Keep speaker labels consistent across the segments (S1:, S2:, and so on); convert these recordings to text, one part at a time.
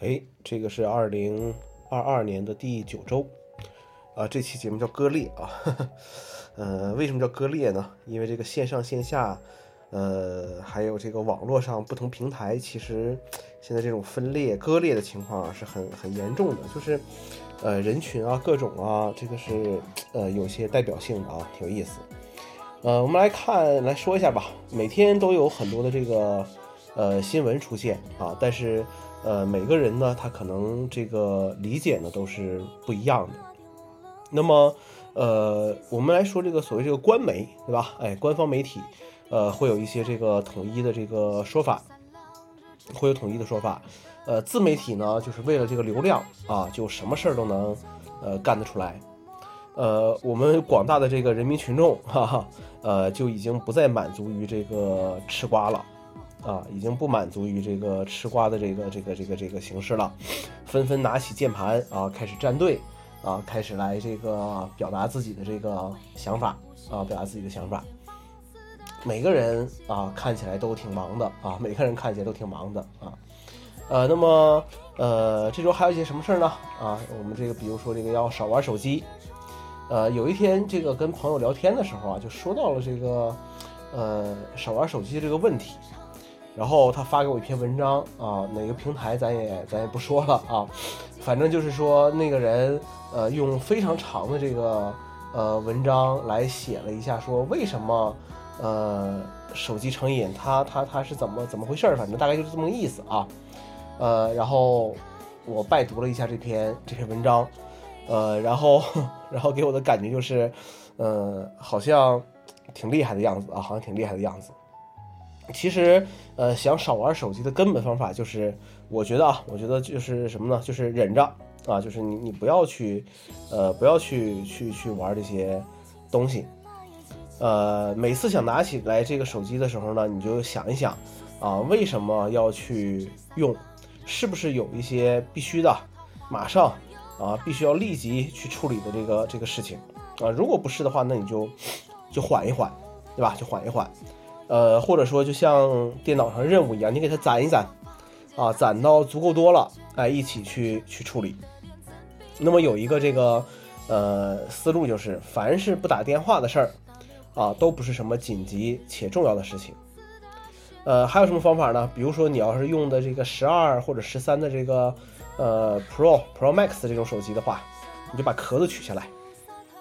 S1: 哎，这个是二零二二年的第九周，啊，这期节目叫割裂啊，呃，为什么叫割裂呢？因为这个线上线下，呃，还有这个网络上不同平台，其实现在这种分裂割裂的情况啊是很很严重的，就是呃人群啊各种啊，这个是呃有些代表性的啊，挺有意思。呃，我们来看来说一下吧，每天都有很多的这个呃新闻出现啊，但是。呃，每个人呢，他可能这个理解呢都是不一样的。那么，呃，我们来说这个所谓这个官媒，对吧？哎，官方媒体，呃，会有一些这个统一的这个说法，会有统一的说法。呃，自媒体呢，就是为了这个流量啊，就什么事儿都能呃干得出来。呃，我们广大的这个人民群众，哈哈，呃，就已经不再满足于这个吃瓜了。啊，已经不满足于这个吃瓜的这个这个这个这个形式了，纷纷拿起键盘啊，开始站队啊，开始来这个表达自己的这个想法啊，表达自己的想法。每个人啊，看起来都挺忙的啊，每个人看起来都挺忙的啊。呃，那么呃，这周还有一些什么事儿呢？啊，我们这个比如说这个要少玩手机。呃，有一天这个跟朋友聊天的时候啊，就说到了这个呃少玩手机这个问题。然后他发给我一篇文章啊，哪个平台咱也咱也不说了啊，反正就是说那个人呃用非常长的这个呃文章来写了一下，说为什么呃手机成瘾，他他他是怎么怎么回事儿，反正大概就是这么个意思啊，呃，然后我拜读了一下这篇这篇文章，呃，然后 然后给我的感觉就是，呃，好像挺厉害的样子啊，好像挺厉害的样子。其实，呃，想少玩手机的根本方法就是，我觉得啊，我觉得就是什么呢？就是忍着啊，就是你你不要去，呃，不要去去去玩这些东西。呃，每次想拿起来这个手机的时候呢，你就想一想啊，为什么要去用？是不是有一些必须的，马上啊，必须要立即去处理的这个这个事情啊？如果不是的话，那你就就缓一缓，对吧？就缓一缓。呃，或者说就像电脑上任务一样，你给它攒一攒，啊，攒到足够多了，哎，一起去去处理。那么有一个这个呃思路就是，凡是不打电话的事儿，啊，都不是什么紧急且重要的事情。呃，还有什么方法呢？比如说你要是用的这个十二或者十三的这个呃 Pro Pro Max 这种手机的话，你就把壳子取下来，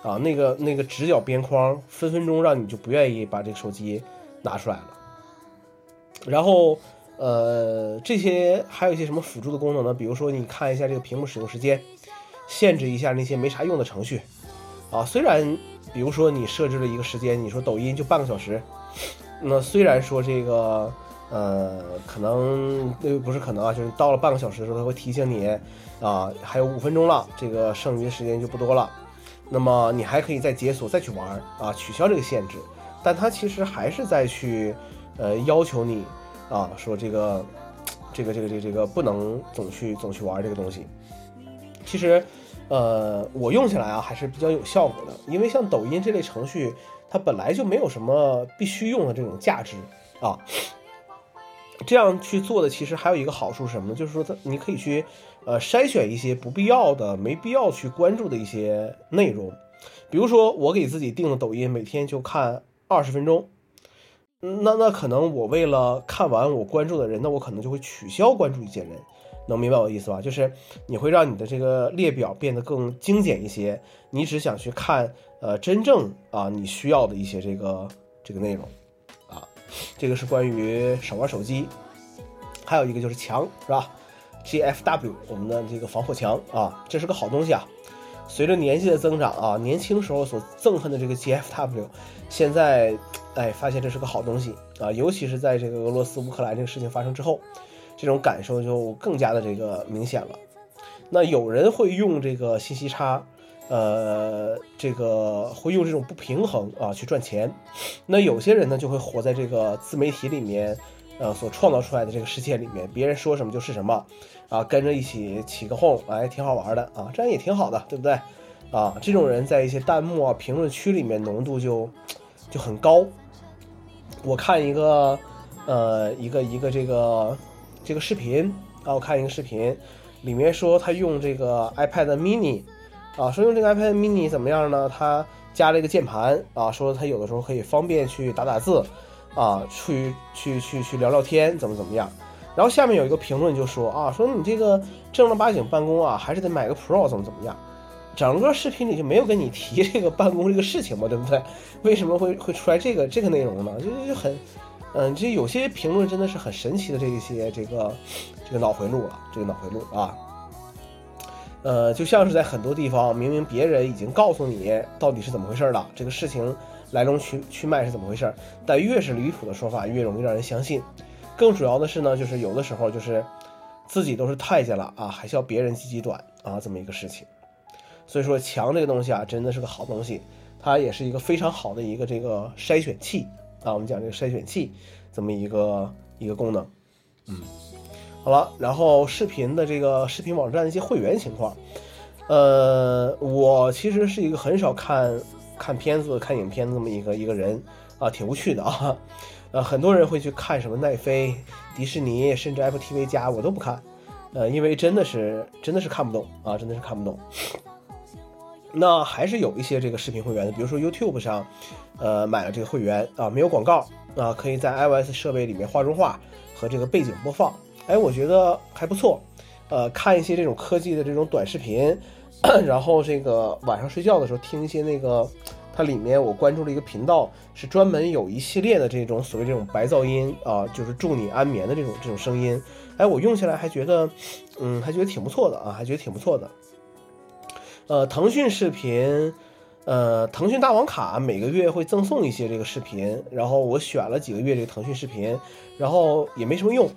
S1: 啊，那个那个直角边框分分钟让你就不愿意把这个手机。拿出来了，然后，呃，这些还有一些什么辅助的功能呢？比如说，你看一下这个屏幕使用时间，限制一下那些没啥用的程序，啊，虽然，比如说你设置了一个时间，你说抖音就半个小时，那虽然说这个，呃，可能那不是可能啊，就是到了半个小时的时候，它会提醒你，啊，还有五分钟了，这个剩余的时间就不多了，那么你还可以再解锁再去玩，啊，取消这个限制。但他其实还是在去，呃，要求你啊，说 这个，这个，这个，这个，这个不能总去总去玩这个东西。其实，呃，我用起来啊还是比较有效果的，因为像抖音这类程序，它本来就没有什么必须用的这种价值啊。这样去做的其实还有一个好处是什么呢？就是说它你可以去，呃，筛选一些不必要的、没必要去关注的一些内容，比如说我给自己定的抖音，每天就看。二十分钟，那那可能我为了看完我关注的人，那我可能就会取消关注一些人，能明白我的意思吧？就是你会让你的这个列表变得更精简一些，你只想去看呃真正啊你需要的一些这个这个内容啊，这个是关于少玩手机，还有一个就是墙是吧？GFW 我们的这个防火墙啊，这是个好东西啊。随着年纪的增长啊，年轻时候所憎恨的这个 GFW，现在，哎，发现这是个好东西啊，尤其是在这个俄罗斯乌克兰这个事情发生之后，这种感受就更加的这个明显了。那有人会用这个信息差，呃，这个会用这种不平衡啊去赚钱。那有些人呢就会活在这个自媒体里面。呃，所创造出来的这个世界里面，别人说什么就是什么，啊，跟着一起起个哄，哎，挺好玩的啊，这样也挺好的，对不对？啊，这种人在一些弹幕啊、评论区里面浓度就就很高。我看一个，呃，一个一个这个这个视频啊，我看一个视频，里面说他用这个 iPad mini，啊，说用这个 iPad mini 怎么样呢？他加了一个键盘，啊，说他有的时候可以方便去打打字，啊，去去去去聊聊天，怎么怎么样。然后下面有一个评论就说啊，说你这个正儿八经办公啊，还是得买个 Pro，怎么怎么样。整个视频里就没有跟你提这个办公这个事情嘛，对不对？为什么会会出来这个这个内容呢？就就很，嗯，这有些评论真的是很神奇的这一些这个这个脑回路啊，这个脑回路啊，呃，就像是在很多地方明明别人已经告诉你到底是怎么回事了，这个事情来龙去去脉是怎么回事，但越是离谱的说法越容易让人相信。更主要的是呢，就是有的时候就是自己都是太监了啊，还需要别人鸡鸡短啊，这么一个事情。所以说墙这个东西啊，真的是个好东西，它也是一个非常好的一个这个筛选器啊。我们讲这个筛选器这么一个一个功能，嗯，好了，然后视频的这个视频网站的一些会员情况，呃，我其实是一个很少看看片子、看影片这么一个一个人啊，挺无趣的啊。呃，很多人会去看什么奈飞、迪士尼，甚至 Apple TV 加，我都不看，呃，因为真的是真的是看不懂啊，真的是看不懂。那还是有一些这个视频会员的，比如说 YouTube 上，呃，买了这个会员啊，没有广告啊，可以在 iOS 设备里面画中画和这个背景播放，哎，我觉得还不错。呃，看一些这种科技的这种短视频，然后这个晚上睡觉的时候听一些那个，它里面我关注了一个频道，是专门有一系列的这种所谓这种白噪音啊，就是助你安眠的这种这种声音，哎，我用起来还觉得，嗯，还觉得挺不错的啊，还觉得挺不错的。呃，腾讯视频，呃，腾讯大王卡每个月会赠送一些这个视频，然后我选了几个月这个腾讯视频，然后也没什么用。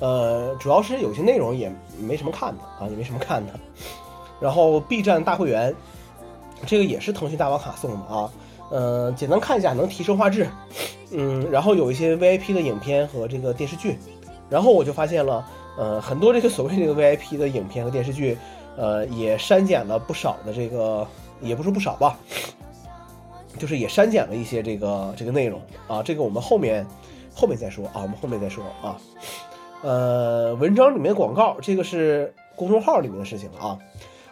S1: 呃，主要是有些内容也没什么看的啊，也没什么看的。然后 B 站大会员，这个也是腾讯大王卡送的啊。呃，简单看一下，能提升画质，嗯，然后有一些 VIP 的影片和这个电视剧，然后我就发现了。呃，很多这个所谓这个 VIP 的影片和电视剧，呃，也删减了不少的这个，也不是不少吧，就是也删减了一些这个这个内容啊。这个我们后面后面再说啊，我们后面再说啊。呃，文章里面广告，这个是公众号里面的事情啊。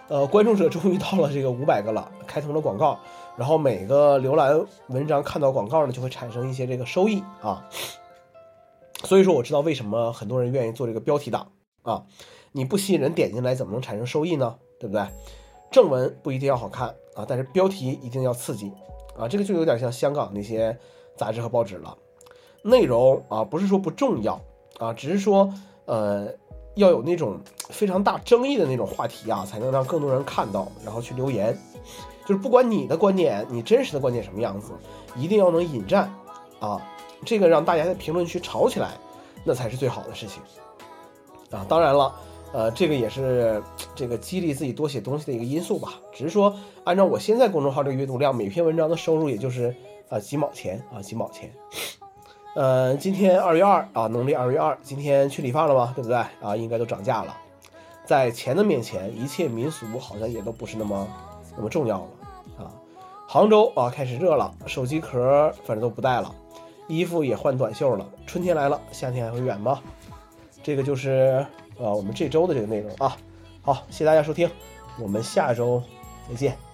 S1: 呃，关注者终于到了这个五百个了，开通了广告，然后每个浏览文章看到广告呢，就会产生一些这个收益啊。所以说我知道为什么很多人愿意做这个标题党啊，你不吸引人点进来，怎么能产生收益呢？对不对？正文不一定要好看啊，但是标题一定要刺激啊，这个就有点像香港那些杂志和报纸了。内容啊，不是说不重要啊，只是说呃要有那种非常大争议的那种话题啊，才能让更多人看到，然后去留言。就是不管你的观点，你真实的观点什么样子，一定要能引战啊。这个让大家在评论区吵起来，那才是最好的事情啊！当然了，呃，这个也是这个激励自己多写东西的一个因素吧。只是说，按照我现在公众号这个阅读量，每篇文章的收入也就是啊几毛钱啊几毛钱。呃，今天二月二啊，农历二月二，今天去理发了吗？对不对啊？应该都涨价了。在钱的面前，一切民俗好像也都不是那么那么重要了啊！杭州啊，开始热了，手机壳反正都不带了。衣服也换短袖了，春天来了，夏天还会远吗？这个就是呃我们这周的这个内容啊。好，谢谢大家收听，我们下周再见。